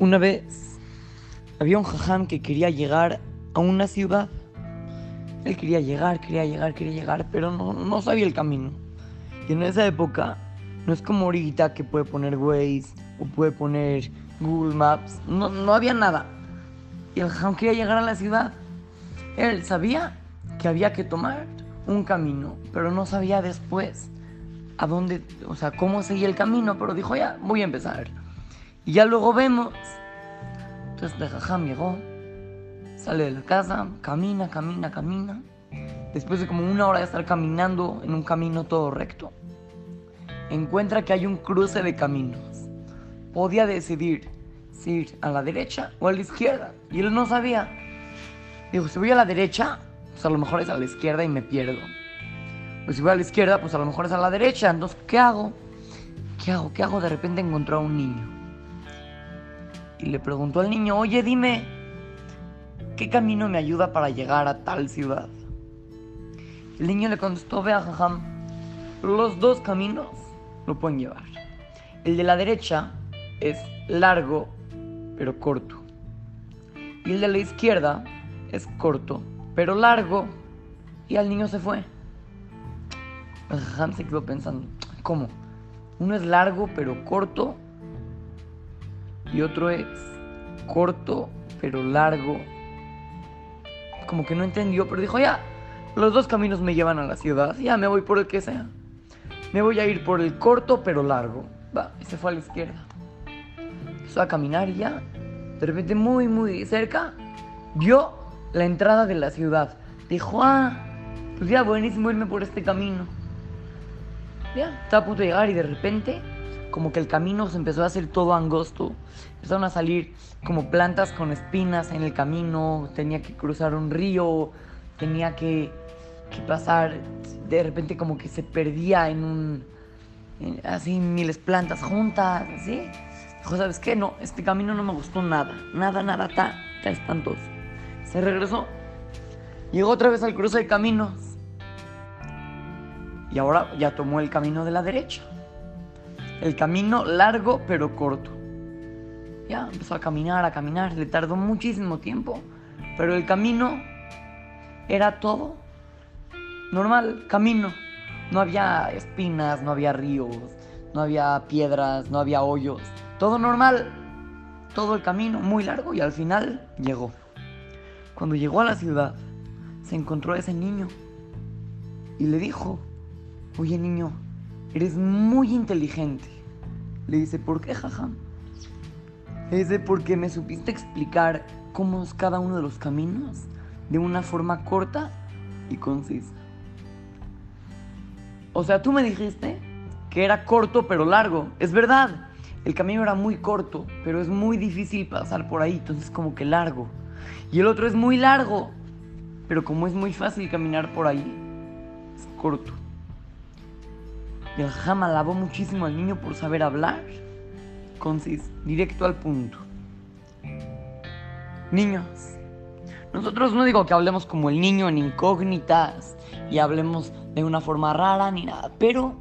Una vez había un jajam que quería llegar a una ciudad. Él quería llegar, quería llegar, quería llegar, pero no, no sabía el camino. Y en esa época no es como ahorita que puede poner Waze o puede poner Google Maps. No, no había nada. Y el jajam quería llegar a la ciudad. Él sabía que había que tomar un camino, pero no sabía después a dónde, o sea, cómo seguía el camino, pero dijo, ya, voy a empezar. Y ya luego vemos. Entonces de llegó, sale de la casa, camina, camina, camina. Después de como una hora de estar caminando en un camino todo recto, encuentra que hay un cruce de caminos. Podía decidir si ir a la derecha o a la izquierda. Y él no sabía. Dijo, si voy a la derecha, pues a lo mejor es a la izquierda y me pierdo. Pues si voy a la izquierda, pues a lo mejor es a la derecha. Entonces, ¿qué hago? ¿Qué hago? ¿Qué hago? De repente encontró a un niño. Y le preguntó al niño, oye, dime, ¿qué camino me ayuda para llegar a tal ciudad? El niño le contestó, vea, jajam, los dos caminos lo pueden llevar. El de la derecha es largo, pero corto. Y el de la izquierda es corto, pero largo. Y al niño se fue. El jajam se quedó pensando, ¿cómo? Uno es largo, pero corto. Y otro es corto, pero largo. Como que no entendió, pero dijo, ya, los dos caminos me llevan a la ciudad. Ya me voy por el que sea. Me voy a ir por el corto pero largo. Va, y se fue a la izquierda. Empezó a caminar ya, de repente muy, muy cerca, vio la entrada de la ciudad. Dijo, ah, pues ya buenísimo irme por este camino. Ya, estaba a punto de llegar y de repente, como que el camino se empezó a hacer todo angosto. Empezaron a salir como plantas con espinas en el camino. Tenía que cruzar un río, tenía que que pasar, de repente como que se perdía en un, así miles plantas juntas, así. Dijo, ¿sabes qué? No, este camino no me gustó nada, nada, nada, está, está espantoso. Se regresó, llegó otra vez al cruce de caminos y ahora ya tomó el camino de la derecha. El camino largo pero corto. Ya empezó a caminar, a caminar, le tardó muchísimo tiempo, pero el camino era todo normal, camino. No había espinas, no había ríos, no había piedras, no había hoyos. Todo normal. Todo el camino, muy largo y al final llegó. Cuando llegó a la ciudad, se encontró a ese niño y le dijo, oye niño, eres muy inteligente. Le dice, ¿por qué, jajam? Le dice, porque me supiste explicar cómo es cada uno de los caminos de una forma corta y concisa. O sea, tú me dijiste que era corto pero largo. Es verdad, el camino era muy corto, pero es muy difícil pasar por ahí, entonces como que largo. Y el otro es muy largo, pero como es muy fácil caminar por ahí, es corto. El jajam alabó muchísimo al niño por saber hablar. Concis, directo al punto. Niños, nosotros no digo que hablemos como el niño en incógnitas y hablemos de una forma rara ni nada, pero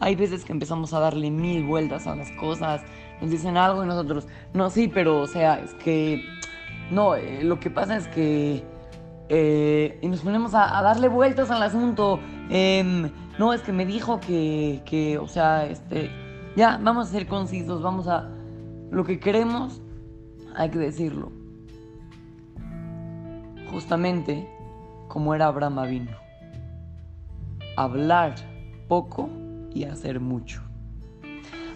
hay veces que empezamos a darle mil vueltas a las cosas, nos dicen algo y nosotros, no, sí, pero o sea, es que, no, eh, lo que pasa es que, eh, y nos ponemos a, darle vueltas al asunto, em, no, es que me dijo que, que, o sea, este, ya, vamos a ser concisos, vamos a, lo que queremos, hay que decirlo justamente como era Abraham Avino. Hablar poco y hacer mucho.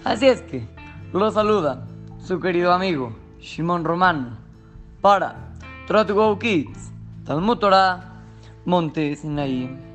Así es que lo saluda su querido amigo Shimon Romano para Try Go Kids, Talmud Torah, Monte Sinaí.